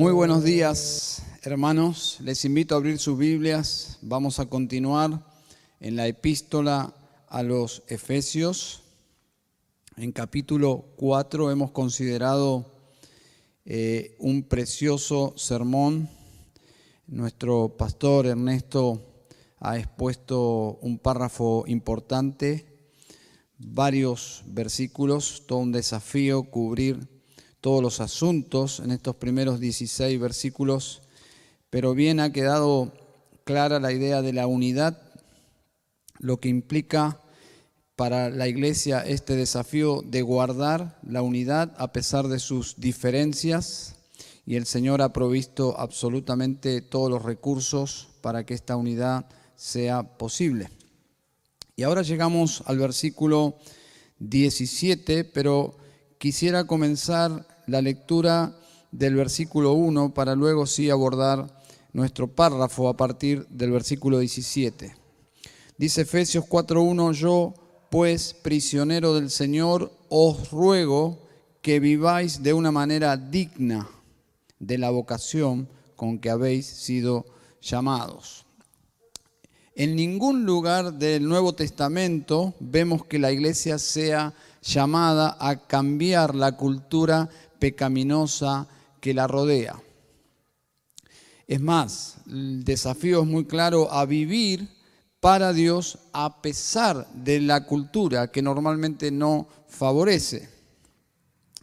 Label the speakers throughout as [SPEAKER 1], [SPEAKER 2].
[SPEAKER 1] Muy buenos días, hermanos. Les invito a abrir sus Biblias. Vamos a continuar en la epístola a los Efesios. En capítulo 4 hemos considerado eh, un precioso sermón. Nuestro pastor Ernesto ha expuesto un párrafo importante, varios versículos, todo un desafío cubrir todos los asuntos en estos primeros 16 versículos, pero bien ha quedado clara la idea de la unidad, lo que implica para la iglesia este desafío de guardar la unidad a pesar de sus diferencias y el Señor ha provisto absolutamente todos los recursos para que esta unidad sea posible. Y ahora llegamos al versículo 17, pero quisiera comenzar la lectura del versículo 1 para luego sí abordar nuestro párrafo a partir del versículo 17. Dice Efesios 4.1, yo pues prisionero del Señor os ruego que viváis de una manera digna de la vocación con que habéis sido llamados. En ningún lugar del Nuevo Testamento vemos que la iglesia sea llamada a cambiar la cultura pecaminosa que la rodea. Es más, el desafío es muy claro a vivir para Dios a pesar de la cultura que normalmente no favorece.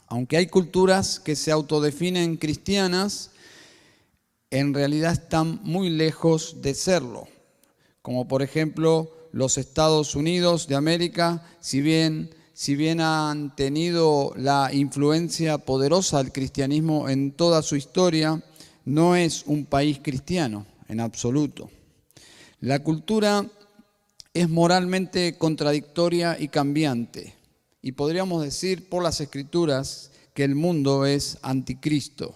[SPEAKER 1] Aunque hay culturas que se autodefinen cristianas, en realidad están muy lejos de serlo. Como por ejemplo los Estados Unidos de América, si bien si bien han tenido la influencia poderosa del cristianismo en toda su historia, no es un país cristiano en absoluto. La cultura es moralmente contradictoria y cambiante, y podríamos decir por las escrituras que el mundo es anticristo.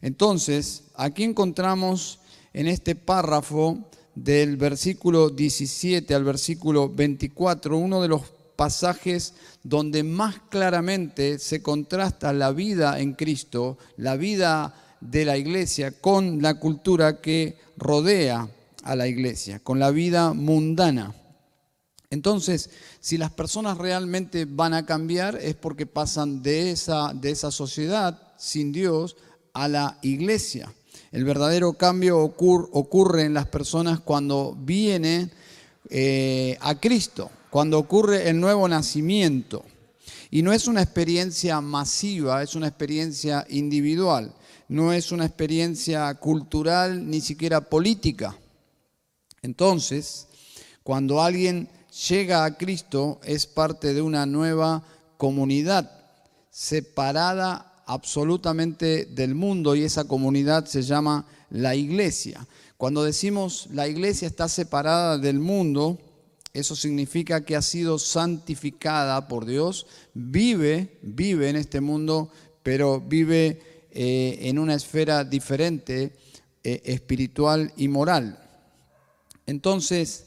[SPEAKER 1] Entonces, aquí encontramos en este párrafo del versículo 17 al versículo 24 uno de los pasajes donde más claramente se contrasta la vida en Cristo, la vida de la iglesia, con la cultura que rodea a la iglesia, con la vida mundana. Entonces, si las personas realmente van a cambiar es porque pasan de esa, de esa sociedad sin Dios a la iglesia. El verdadero cambio ocurre en las personas cuando vienen eh, a Cristo cuando ocurre el nuevo nacimiento. Y no es una experiencia masiva, es una experiencia individual, no es una experiencia cultural ni siquiera política. Entonces, cuando alguien llega a Cristo, es parte de una nueva comunidad, separada absolutamente del mundo, y esa comunidad se llama la iglesia. Cuando decimos la iglesia está separada del mundo, eso significa que ha sido santificada por Dios, vive, vive en este mundo, pero vive eh, en una esfera diferente, eh, espiritual y moral. Entonces,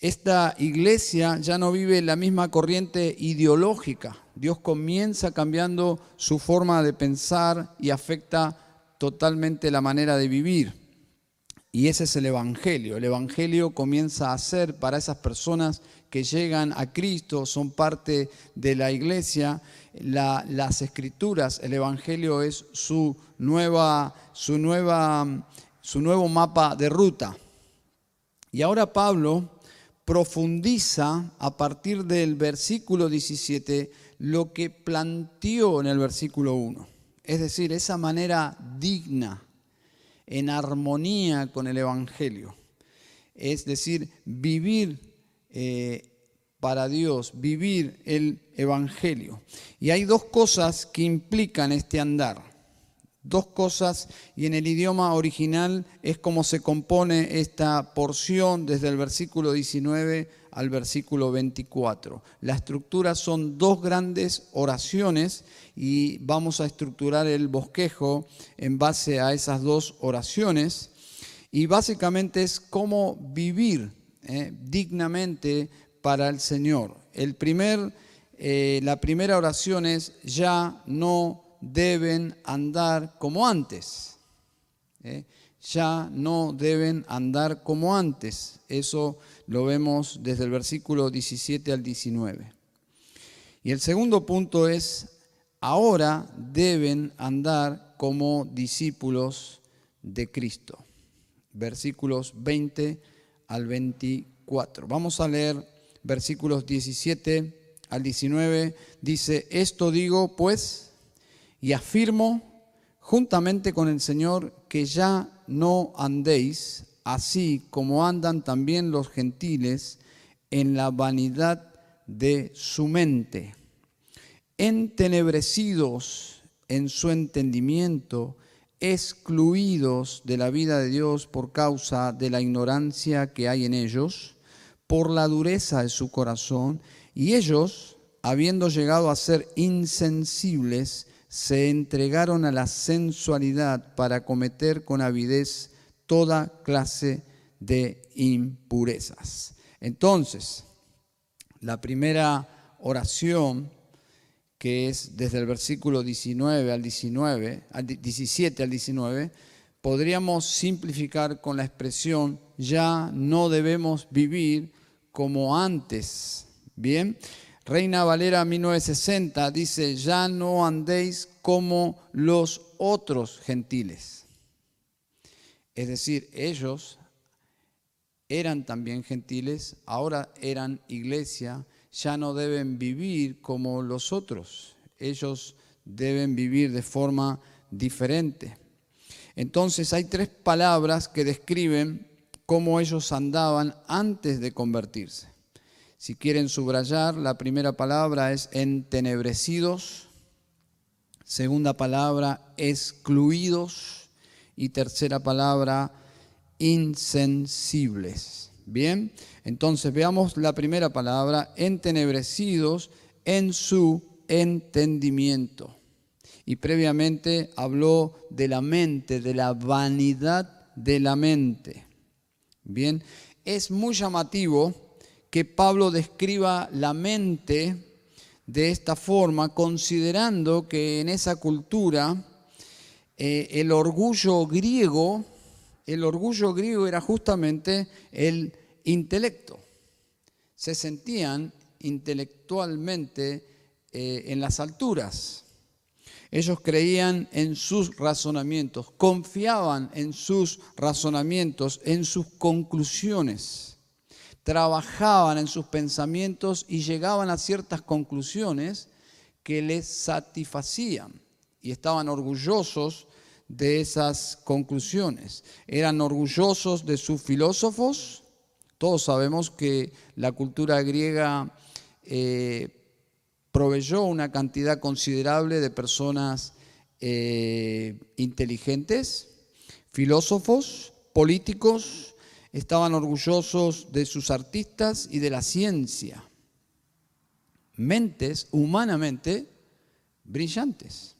[SPEAKER 1] esta iglesia ya no vive la misma corriente ideológica. Dios comienza cambiando su forma de pensar y afecta totalmente la manera de vivir. Y ese es el Evangelio. El Evangelio comienza a ser para esas personas que llegan a Cristo, son parte de la iglesia, las escrituras, el Evangelio es su, nueva, su, nueva, su nuevo mapa de ruta. Y ahora Pablo profundiza a partir del versículo 17 lo que planteó en el versículo 1. Es decir, esa manera digna en armonía con el Evangelio. Es decir, vivir eh, para Dios, vivir el Evangelio. Y hay dos cosas que implican este andar dos cosas y en el idioma original es como se compone esta porción desde el versículo 19 al versículo 24. La estructura son dos grandes oraciones y vamos a estructurar el bosquejo en base a esas dos oraciones y básicamente es cómo vivir eh, dignamente para el Señor. El primer, eh, la primera oración es ya no deben andar como antes. ¿eh? Ya no deben andar como antes. Eso lo vemos desde el versículo 17 al 19. Y el segundo punto es, ahora deben andar como discípulos de Cristo. Versículos 20 al 24. Vamos a leer versículos 17 al 19. Dice, esto digo pues y afirmo juntamente con el Señor que ya no andéis así como andan también los gentiles en la vanidad de su mente, entenebrecidos en su entendimiento, excluidos de la vida de Dios por causa de la ignorancia que hay en ellos, por la dureza de su corazón, y ellos, habiendo llegado a ser insensibles, se entregaron a la sensualidad para cometer con avidez toda clase de impurezas. Entonces, la primera oración, que es desde el versículo 19 al 19, al 17 al 19, podríamos simplificar con la expresión ya no debemos vivir como antes. Bien, Reina Valera 1960 dice, ya no andéis como los otros gentiles. Es decir, ellos eran también gentiles, ahora eran iglesia, ya no deben vivir como los otros, ellos deben vivir de forma diferente. Entonces hay tres palabras que describen cómo ellos andaban antes de convertirse. Si quieren subrayar, la primera palabra es entenebrecidos, segunda palabra excluidos, y tercera palabra, insensibles. Bien, entonces veamos la primera palabra, entenebrecidos en su entendimiento. Y previamente habló de la mente, de la vanidad de la mente. Bien, es muy llamativo que Pablo describa la mente de esta forma, considerando que en esa cultura eh, el orgullo griego, el orgullo griego era justamente el intelecto. Se sentían intelectualmente eh, en las alturas. Ellos creían en sus razonamientos, confiaban en sus razonamientos, en sus conclusiones, trabajaban en sus pensamientos y llegaban a ciertas conclusiones que les satisfacían y estaban orgullosos de esas conclusiones. Eran orgullosos de sus filósofos. Todos sabemos que la cultura griega eh, proveyó una cantidad considerable de personas eh, inteligentes, filósofos, políticos, estaban orgullosos de sus artistas y de la ciencia. Mentes humanamente brillantes.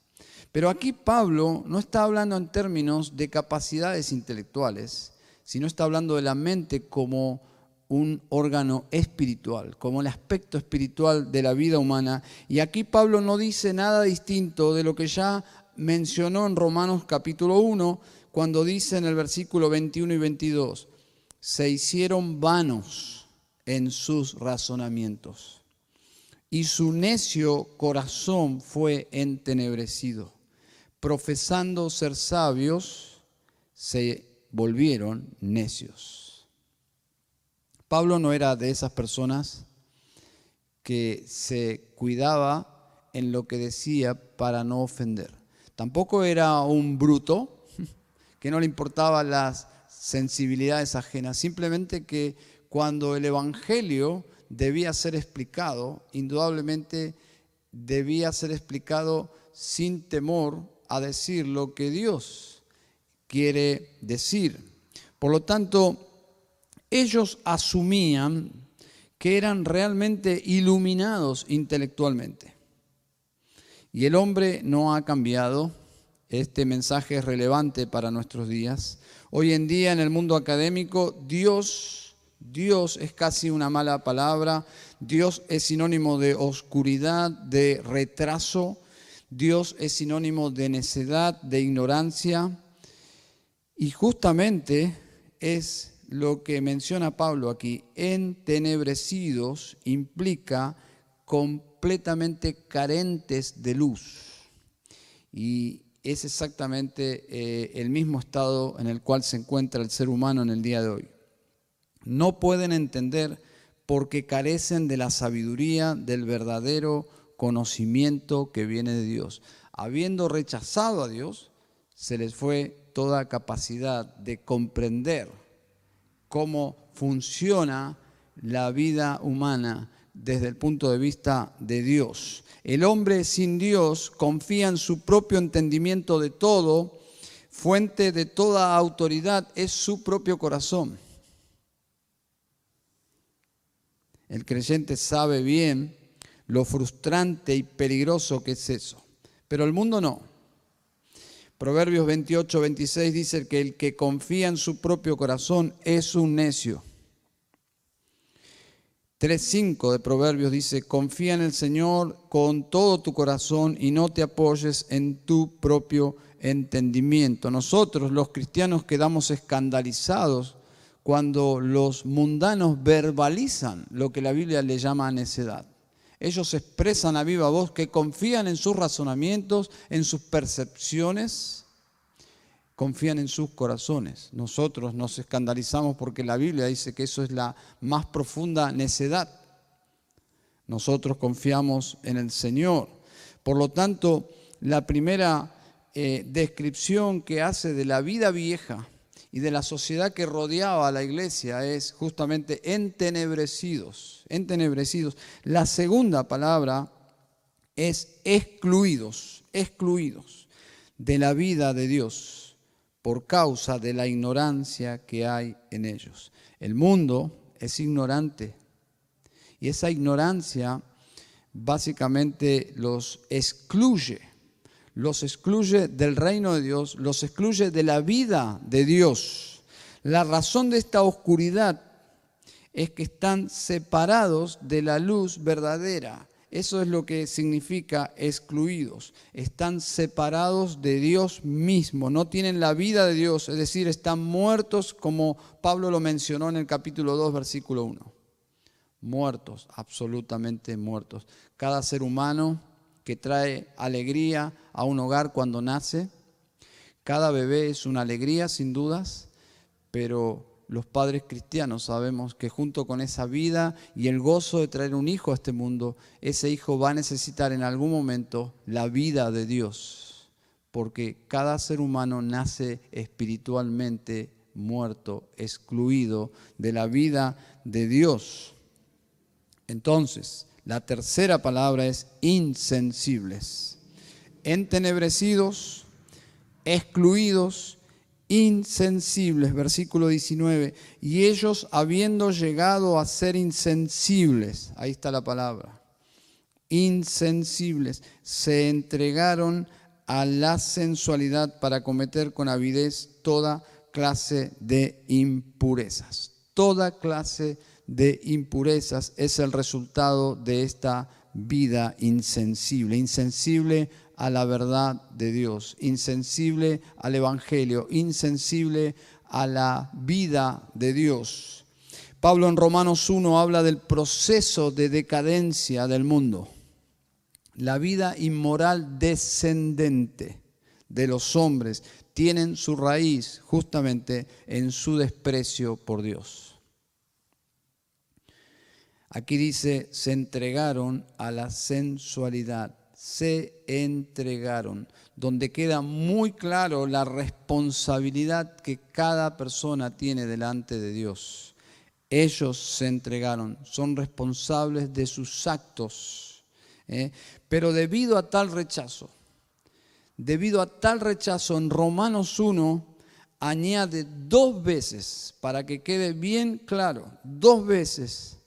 [SPEAKER 1] Pero aquí Pablo no está hablando en términos de capacidades intelectuales, sino está hablando de la mente como un órgano espiritual, como el aspecto espiritual de la vida humana. Y aquí Pablo no dice nada distinto de lo que ya mencionó en Romanos capítulo 1, cuando dice en el versículo 21 y 22, se hicieron vanos en sus razonamientos y su necio corazón fue entenebrecido profesando ser sabios, se volvieron necios. Pablo no era de esas personas que se cuidaba en lo que decía para no ofender. Tampoco era un bruto que no le importaban las sensibilidades ajenas, simplemente que cuando el Evangelio debía ser explicado, indudablemente debía ser explicado sin temor a decir lo que Dios quiere decir. Por lo tanto, ellos asumían que eran realmente iluminados intelectualmente. Y el hombre no ha cambiado. Este mensaje es relevante para nuestros días. Hoy en día en el mundo académico, Dios, Dios es casi una mala palabra. Dios es sinónimo de oscuridad, de retraso, Dios es sinónimo de necedad, de ignorancia, y justamente es lo que menciona Pablo aquí. Entenebrecidos implica completamente carentes de luz. Y es exactamente eh, el mismo estado en el cual se encuentra el ser humano en el día de hoy. No pueden entender porque carecen de la sabiduría del verdadero conocimiento que viene de Dios. Habiendo rechazado a Dios, se les fue toda capacidad de comprender cómo funciona la vida humana desde el punto de vista de Dios. El hombre sin Dios confía en su propio entendimiento de todo, fuente de toda autoridad es su propio corazón. El creyente sabe bien lo frustrante y peligroso que es eso, pero el mundo no. Proverbios 28, 26 dice que el que confía en su propio corazón es un necio. 3.5 de Proverbios dice, confía en el Señor con todo tu corazón y no te apoyes en tu propio entendimiento. Nosotros los cristianos quedamos escandalizados cuando los mundanos verbalizan lo que la Biblia le llama necedad. Ellos expresan a viva voz que confían en sus razonamientos, en sus percepciones, confían en sus corazones. Nosotros nos escandalizamos porque la Biblia dice que eso es la más profunda necedad. Nosotros confiamos en el Señor. Por lo tanto, la primera eh, descripción que hace de la vida vieja y de la sociedad que rodeaba a la iglesia es justamente entenebrecidos, entenebrecidos. La segunda palabra es excluidos, excluidos de la vida de Dios por causa de la ignorancia que hay en ellos. El mundo es ignorante y esa ignorancia básicamente los excluye los excluye del reino de Dios, los excluye de la vida de Dios. La razón de esta oscuridad es que están separados de la luz verdadera. Eso es lo que significa excluidos. Están separados de Dios mismo, no tienen la vida de Dios, es decir, están muertos como Pablo lo mencionó en el capítulo 2, versículo 1. Muertos, absolutamente muertos. Cada ser humano que trae alegría a un hogar cuando nace. Cada bebé es una alegría, sin dudas, pero los padres cristianos sabemos que junto con esa vida y el gozo de traer un hijo a este mundo, ese hijo va a necesitar en algún momento la vida de Dios, porque cada ser humano nace espiritualmente muerto, excluido de la vida de Dios. Entonces, la tercera palabra es insensibles. Entenebrecidos, excluidos, insensibles. Versículo 19. Y ellos habiendo llegado a ser insensibles, ahí está la palabra, insensibles, se entregaron a la sensualidad para cometer con avidez toda clase de impurezas. Toda clase de de impurezas es el resultado de esta vida insensible, insensible a la verdad de Dios, insensible al Evangelio, insensible a la vida de Dios. Pablo en Romanos 1 habla del proceso de decadencia del mundo, la vida inmoral descendente de los hombres tienen su raíz justamente en su desprecio por Dios. Aquí dice, se entregaron a la sensualidad, se entregaron, donde queda muy claro la responsabilidad que cada persona tiene delante de Dios. Ellos se entregaron, son responsables de sus actos, ¿eh? pero debido a tal rechazo, debido a tal rechazo, en Romanos 1 añade dos veces, para que quede bien claro, dos veces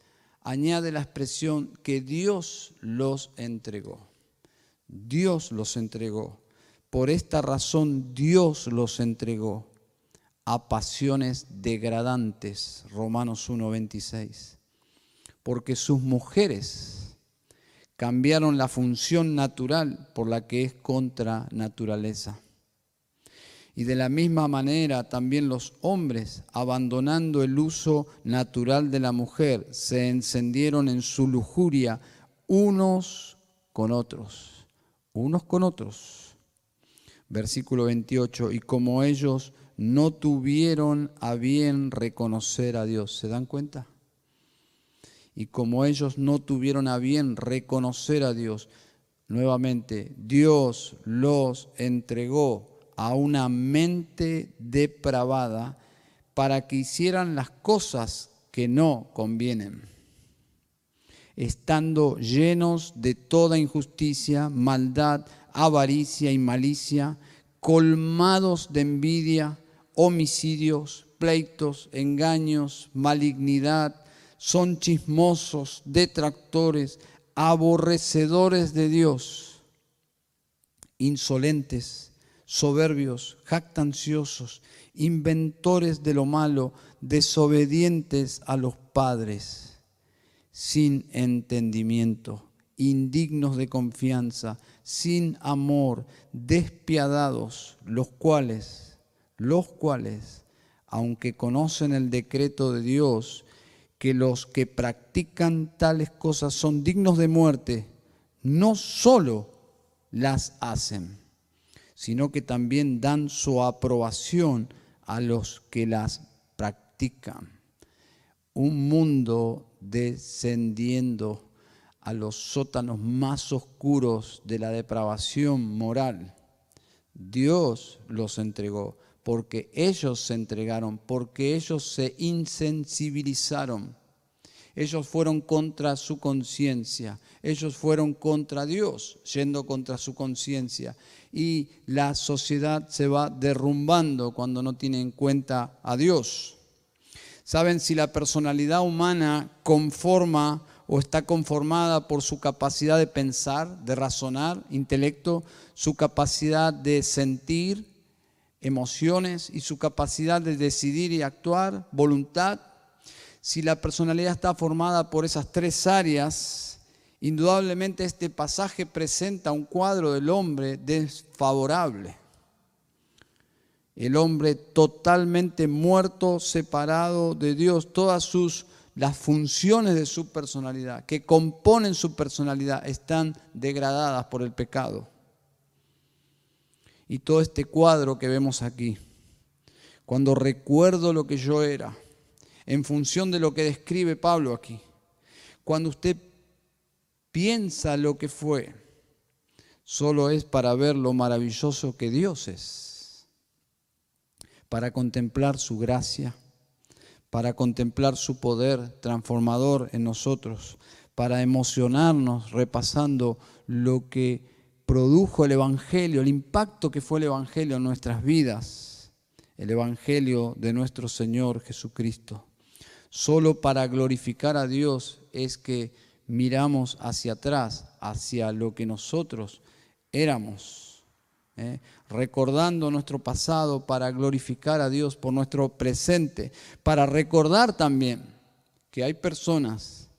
[SPEAKER 1] añade la expresión que Dios los entregó. Dios los entregó. Por esta razón Dios los entregó a pasiones degradantes, Romanos 1:26. Porque sus mujeres cambiaron la función natural por la que es contra naturaleza. Y de la misma manera también los hombres, abandonando el uso natural de la mujer, se encendieron en su lujuria unos con otros, unos con otros. Versículo 28, y como ellos no tuvieron a bien reconocer a Dios, ¿se dan cuenta? Y como ellos no tuvieron a bien reconocer a Dios, nuevamente Dios los entregó a una mente depravada para que hicieran las cosas que no convienen, estando llenos de toda injusticia, maldad, avaricia y malicia, colmados de envidia, homicidios, pleitos, engaños, malignidad, son chismosos, detractores, aborrecedores de Dios, insolentes soberbios, jactanciosos, inventores de lo malo, desobedientes a los padres, sin entendimiento, indignos de confianza, sin amor, despiadados, los cuales, los cuales, aunque conocen el decreto de Dios, que los que practican tales cosas son dignos de muerte, no solo las hacen sino que también dan su aprobación a los que las practican. Un mundo descendiendo a los sótanos más oscuros de la depravación moral. Dios los entregó porque ellos se entregaron, porque ellos se insensibilizaron. Ellos fueron contra su conciencia, ellos fueron contra Dios, yendo contra su conciencia y la sociedad se va derrumbando cuando no tiene en cuenta a Dios. Saben, si la personalidad humana conforma o está conformada por su capacidad de pensar, de razonar, intelecto, su capacidad de sentir, emociones y su capacidad de decidir y actuar, voluntad, si la personalidad está formada por esas tres áreas, Indudablemente este pasaje presenta un cuadro del hombre desfavorable. El hombre totalmente muerto, separado de Dios, todas sus las funciones de su personalidad, que componen su personalidad, están degradadas por el pecado. Y todo este cuadro que vemos aquí, cuando recuerdo lo que yo era, en función de lo que describe Pablo aquí, cuando usted piensa lo que fue, solo es para ver lo maravilloso que Dios es, para contemplar su gracia, para contemplar su poder transformador en nosotros, para emocionarnos repasando lo que produjo el Evangelio, el impacto que fue el Evangelio en nuestras vidas, el Evangelio de nuestro Señor Jesucristo. Solo para glorificar a Dios es que miramos hacia atrás, hacia lo que nosotros éramos, ¿eh? recordando nuestro pasado para glorificar a Dios por nuestro presente, para recordar también que hay personas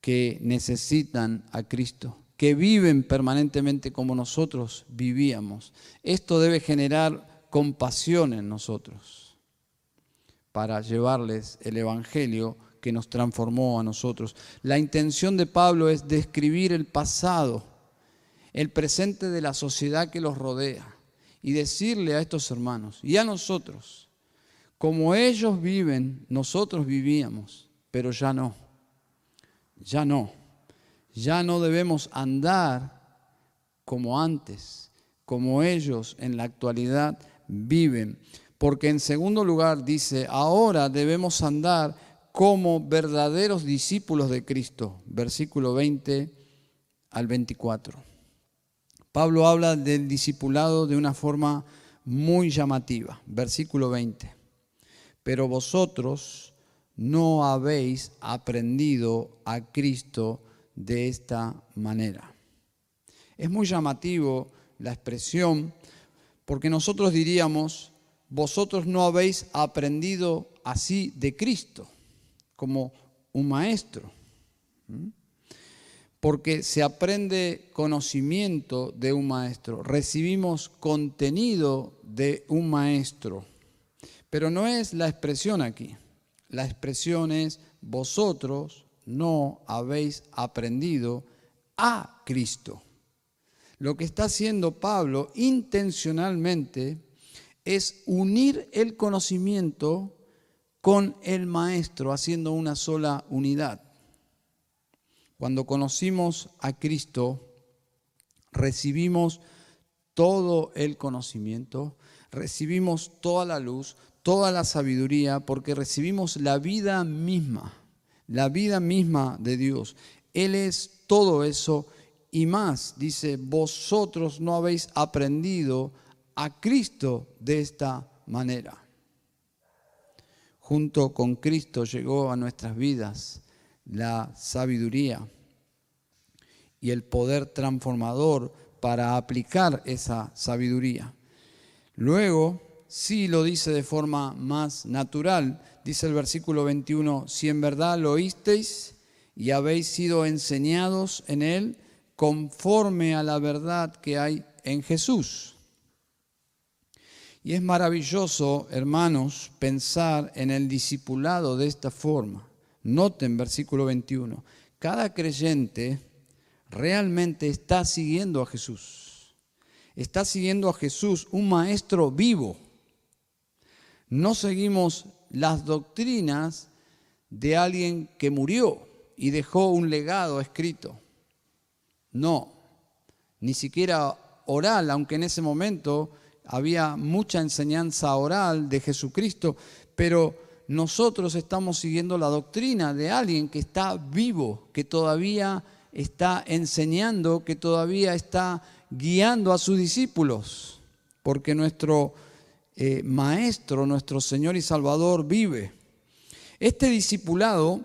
[SPEAKER 1] que necesitan a Cristo, que viven permanentemente como nosotros vivíamos. Esto debe generar compasión en nosotros para llevarles el Evangelio que nos transformó a nosotros. La intención de Pablo es describir el pasado, el presente de la sociedad que los rodea y decirle a estos hermanos y a nosotros, como ellos viven, nosotros vivíamos, pero ya no, ya no, ya no debemos andar como antes, como ellos en la actualidad viven. Porque en segundo lugar dice, ahora debemos andar como verdaderos discípulos de Cristo, versículo 20 al 24. Pablo habla del discipulado de una forma muy llamativa, versículo 20. Pero vosotros no habéis aprendido a Cristo de esta manera. Es muy llamativo la expresión porque nosotros diríamos, vosotros no habéis aprendido así de Cristo como un maestro. porque se aprende conocimiento de un maestro, recibimos contenido de un maestro. Pero no es la expresión aquí. La expresión es vosotros no habéis aprendido a Cristo. Lo que está haciendo Pablo intencionalmente es unir el conocimiento con el maestro, haciendo una sola unidad. Cuando conocimos a Cristo, recibimos todo el conocimiento, recibimos toda la luz, toda la sabiduría, porque recibimos la vida misma, la vida misma de Dios. Él es todo eso y más. Dice, vosotros no habéis aprendido a Cristo de esta manera. Junto con Cristo llegó a nuestras vidas la sabiduría y el poder transformador para aplicar esa sabiduría. Luego, sí lo dice de forma más natural, dice el versículo 21, si en verdad lo oísteis y habéis sido enseñados en él conforme a la verdad que hay en Jesús. Y es maravilloso, hermanos, pensar en el discipulado de esta forma. Noten versículo 21. Cada creyente realmente está siguiendo a Jesús. Está siguiendo a Jesús, un maestro vivo. No seguimos las doctrinas de alguien que murió y dejó un legado escrito. No, ni siquiera oral, aunque en ese momento había mucha enseñanza oral de Jesucristo, pero nosotros estamos siguiendo la doctrina de alguien que está vivo, que todavía está enseñando, que todavía está guiando a sus discípulos, porque nuestro eh, Maestro, nuestro Señor y Salvador vive. Este discipulado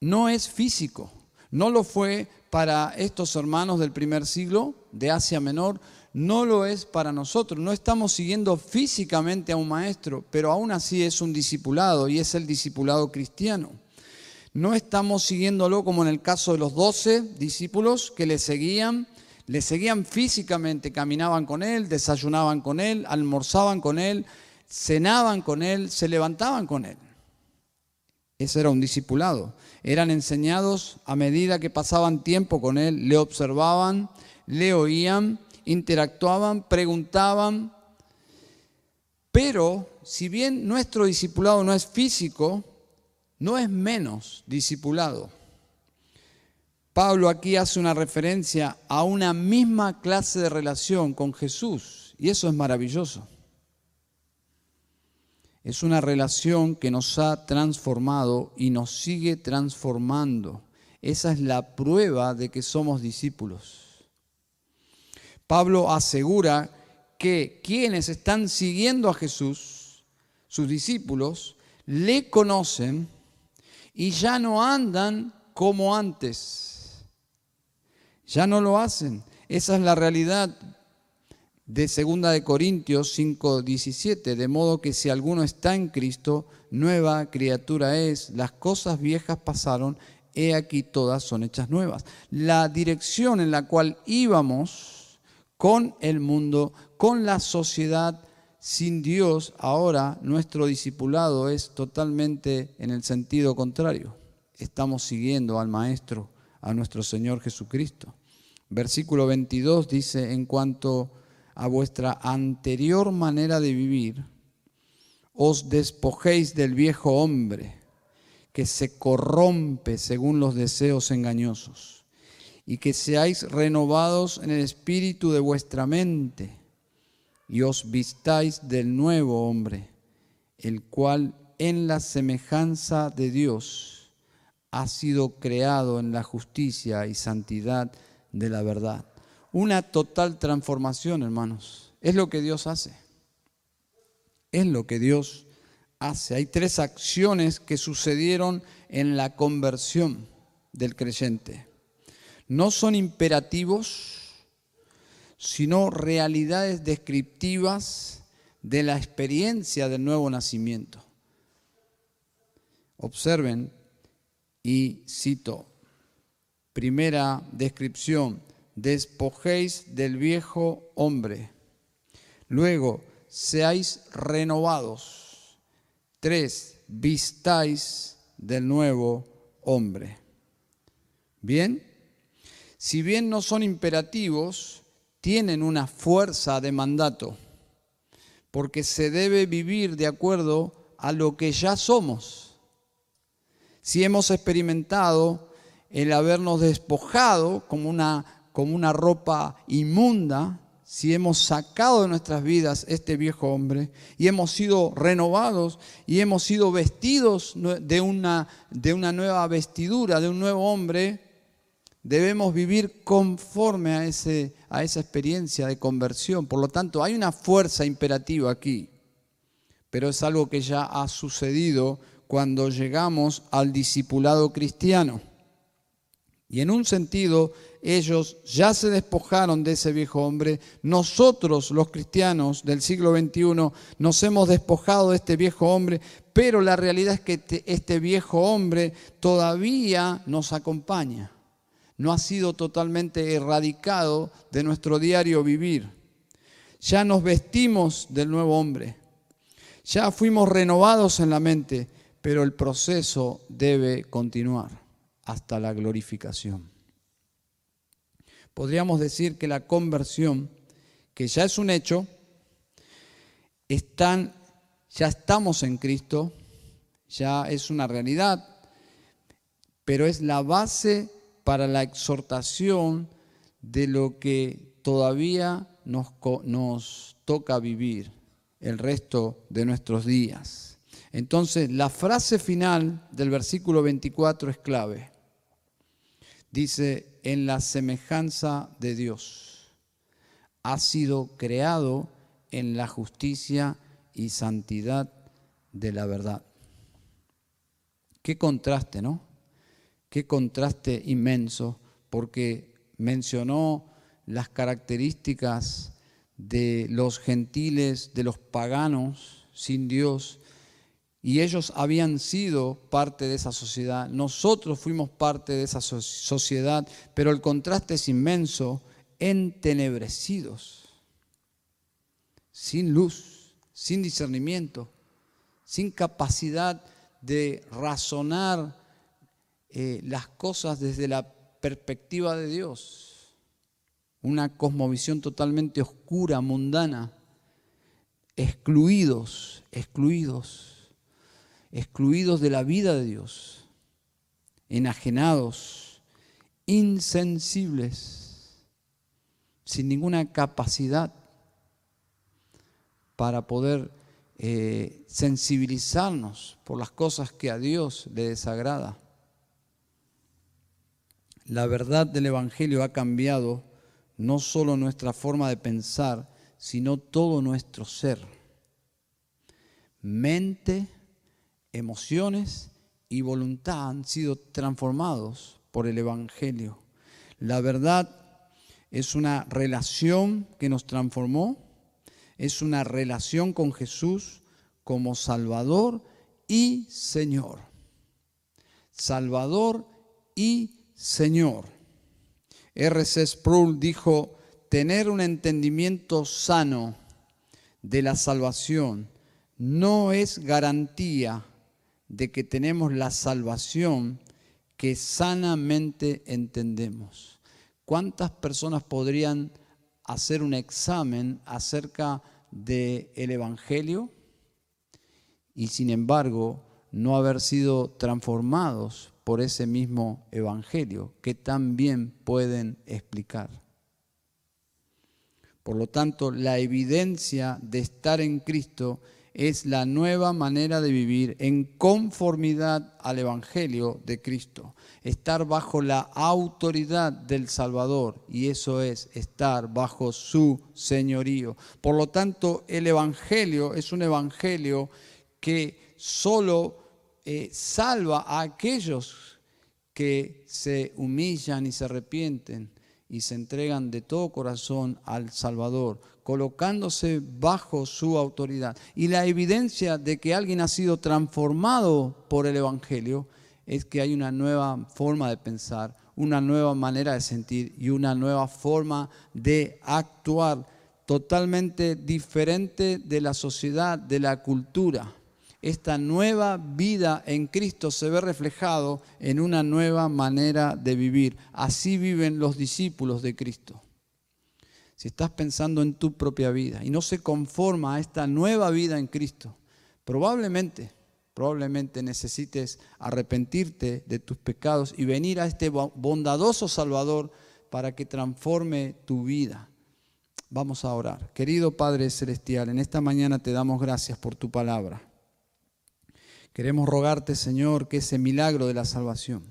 [SPEAKER 1] no es físico, no lo fue para estos hermanos del primer siglo de Asia Menor, no lo es para nosotros. No estamos siguiendo físicamente a un maestro, pero aún así es un discipulado y es el discipulado cristiano. No estamos siguiéndolo como en el caso de los doce discípulos que le seguían, le seguían físicamente, caminaban con él, desayunaban con él, almorzaban con él, cenaban con él, se levantaban con él. Ese era un discipulado. Eran enseñados a medida que pasaban tiempo con él, le observaban, le oían, interactuaban, preguntaban. Pero si bien nuestro discipulado no es físico, no es menos discipulado. Pablo aquí hace una referencia a una misma clase de relación con Jesús y eso es maravilloso. Es una relación que nos ha transformado y nos sigue transformando. Esa es la prueba de que somos discípulos. Pablo asegura que quienes están siguiendo a Jesús, sus discípulos, le conocen y ya no andan como antes. Ya no lo hacen. Esa es la realidad de 2 de Corintios 5:17, de modo que si alguno está en Cristo, nueva criatura es, las cosas viejas pasaron, he aquí todas son hechas nuevas. La dirección en la cual íbamos con el mundo, con la sociedad, sin Dios, ahora nuestro discipulado es totalmente en el sentido contrario. Estamos siguiendo al Maestro, a nuestro Señor Jesucristo. Versículo 22 dice, en cuanto a vuestra anterior manera de vivir, os despojéis del viejo hombre que se corrompe según los deseos engañosos, y que seáis renovados en el espíritu de vuestra mente y os vistáis del nuevo hombre, el cual en la semejanza de Dios ha sido creado en la justicia y santidad de la verdad. Una total transformación, hermanos. Es lo que Dios hace. Es lo que Dios hace. Hay tres acciones que sucedieron en la conversión del creyente. No son imperativos, sino realidades descriptivas de la experiencia del nuevo nacimiento. Observen y cito, Primera descripción, despojéis del viejo hombre. Luego, seáis renovados. Tres, vistáis del nuevo hombre. Bien, si bien no son imperativos, tienen una fuerza de mandato, porque se debe vivir de acuerdo a lo que ya somos. Si hemos experimentado el habernos despojado como una, como una ropa inmunda, si hemos sacado de nuestras vidas este viejo hombre y hemos sido renovados y hemos sido vestidos de una, de una nueva vestidura, de un nuevo hombre, debemos vivir conforme a, esa experiencia de conversión. Por lo tanto, hay una fuerza imperativa aquí, pero es algo que ya ha sucedido cuando llegamos al discipulado cristiano. Y en un sentido, ellos ya se despojaron de ese viejo hombre. Nosotros, los cristianos del siglo XXI, nos hemos despojado de este viejo hombre, pero la realidad es que este viejo hombre todavía nos acompaña no ha sido totalmente erradicado de nuestro diario vivir. Ya nos vestimos del nuevo hombre, ya fuimos renovados en la mente, pero el proceso debe continuar hasta la glorificación. Podríamos decir que la conversión, que ya es un hecho, están, ya estamos en Cristo, ya es una realidad, pero es la base para la exhortación de lo que todavía nos, toca vivir el resto de nuestros días. Entonces, la frase final del versículo 24 es clave. Dice, en la semejanza de Dios, ha sido creado en la justicia y santidad de la verdad. Qué contraste, ¿no? Qué contraste inmenso, porque mencionó las características de los gentiles, de los paganos sin Dios, y ellos habían sido parte de esa sociedad, nosotros fuimos parte de esa sociedad, pero el contraste es inmenso, entenebrecidos, sin luz, sin discernimiento, sin capacidad de razonar eh, las cosas desde la perspectiva de Dios. Una cosmovisión totalmente oscura, mundana. Excluidos, excluidos, excluidos de la vida de Dios. Enajenados, insensibles, sin ninguna capacidad para poder eh, sensibilizarnos por las cosas que a Dios le desagrada. La verdad del Evangelio ha cambiado no solo nuestra forma de pensar, sino todo nuestro ser. Mente, emociones y voluntad han sido transformados por el Evangelio. La verdad es una relación que nos transformó, es una relación con Jesús como Salvador y Señor. Salvador y Señor. R.C. Sproul dijo, tener un entendimiento sano de la salvación no es garantía de que tenemos la salvación que sanamente entendemos. ¿Cuántas personas podrían hacer un examen acerca del Evangelio y sin embargo no haber sido transformados por ese mismo evangelio que también pueden explicar. Por lo tanto, la evidencia de estar en Cristo es la nueva manera de vivir en conformidad al Evangelio de Cristo. Estar bajo la autoridad del Salvador y eso es estar bajo su señorío. Por lo tanto, el Evangelio es un Evangelio que solo eh, salva a aquellos que se humillan y se arrepienten y se entregan de todo corazón al Salvador, colocándose bajo su autoridad. Y la evidencia de que alguien ha sido transformado por el Evangelio es que hay una nueva forma de pensar, una nueva manera de sentir y una nueva forma de actuar totalmente diferente de la sociedad, de la cultura. Esta nueva vida en Cristo se ve reflejado en una nueva manera de vivir. Así viven los discípulos de Cristo. Si estás pensando en tu propia vida y no se conforma a esta nueva vida en Cristo, probablemente probablemente necesites arrepentirte de tus pecados y venir a este bondadoso Salvador para que transforme tu vida. Vamos a orar. Querido Padre Celestial, en esta mañana te damos gracias por tu palabra. Queremos rogarte, Señor, que ese milagro de la salvación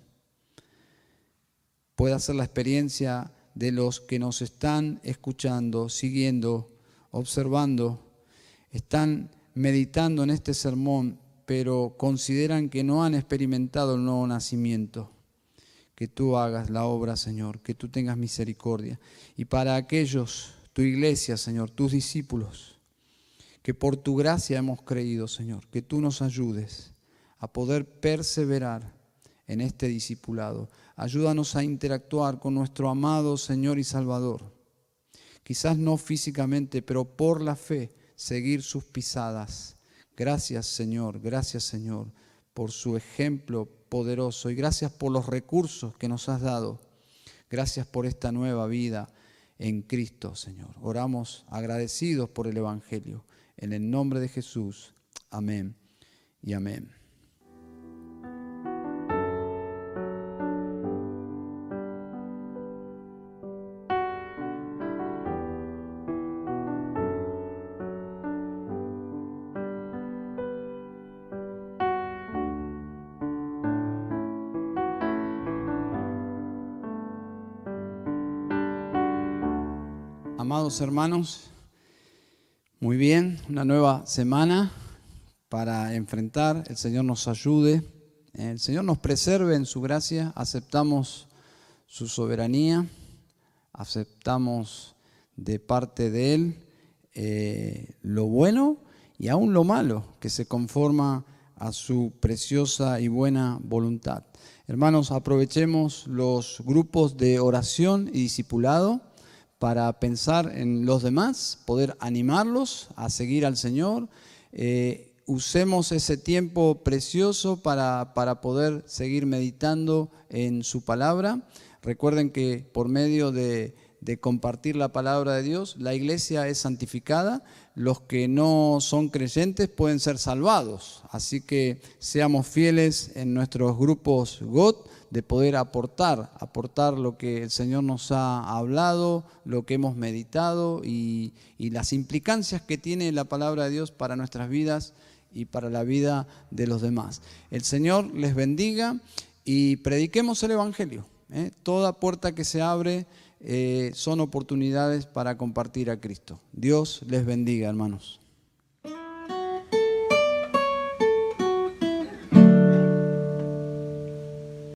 [SPEAKER 1] pueda ser la experiencia de los que nos están escuchando, siguiendo, observando, están meditando en este sermón pero consideran que no han experimentado el nuevo nacimiento. Que tú hagas la obra, Señor, que tú tengas misericordia. Y para aquellos, tu iglesia, Señor, tus discípulos, que por tu gracia hemos creído, Señor, que tú nos ayudes a poder perseverar en este discipulado. Ayúdanos a interactuar con nuestro amado Señor y Salvador. Quizás no físicamente, pero por la fe, seguir sus pisadas Gracias Señor, gracias Señor por su ejemplo poderoso y gracias por los recursos que nos has dado. Gracias por esta nueva vida en Cristo, Señor. Oramos agradecidos por el Evangelio. En el nombre de Jesús. Amén y amén. Amados hermanos, muy bien, una nueva semana para enfrentar, el Señor nos ayude, el Señor nos preserve en su gracia, aceptamos su soberanía, aceptamos de parte de Él eh, lo bueno y aún lo malo que se conforma a su preciosa y buena voluntad. Hermanos, aprovechemos los grupos de oración y discipulado para pensar en los demás, poder animarlos a seguir al Señor. Eh, usemos ese tiempo precioso para, para poder seguir meditando en su palabra. Recuerden que por medio de, de compartir la palabra de Dios, la iglesia es santificada, los que no son creyentes pueden ser salvados. Así que seamos fieles en nuestros grupos GOT de poder aportar, aportar lo que el Señor nos ha hablado, lo que hemos meditado y, las implicancias que tiene la palabra de Dios para nuestras vidas y para la vida de los demás. El Señor les bendiga y prediquemos el Evangelio. ¿eh? Toda puerta que se abre eh, son oportunidades para compartir a Cristo. Dios les bendiga, hermanos.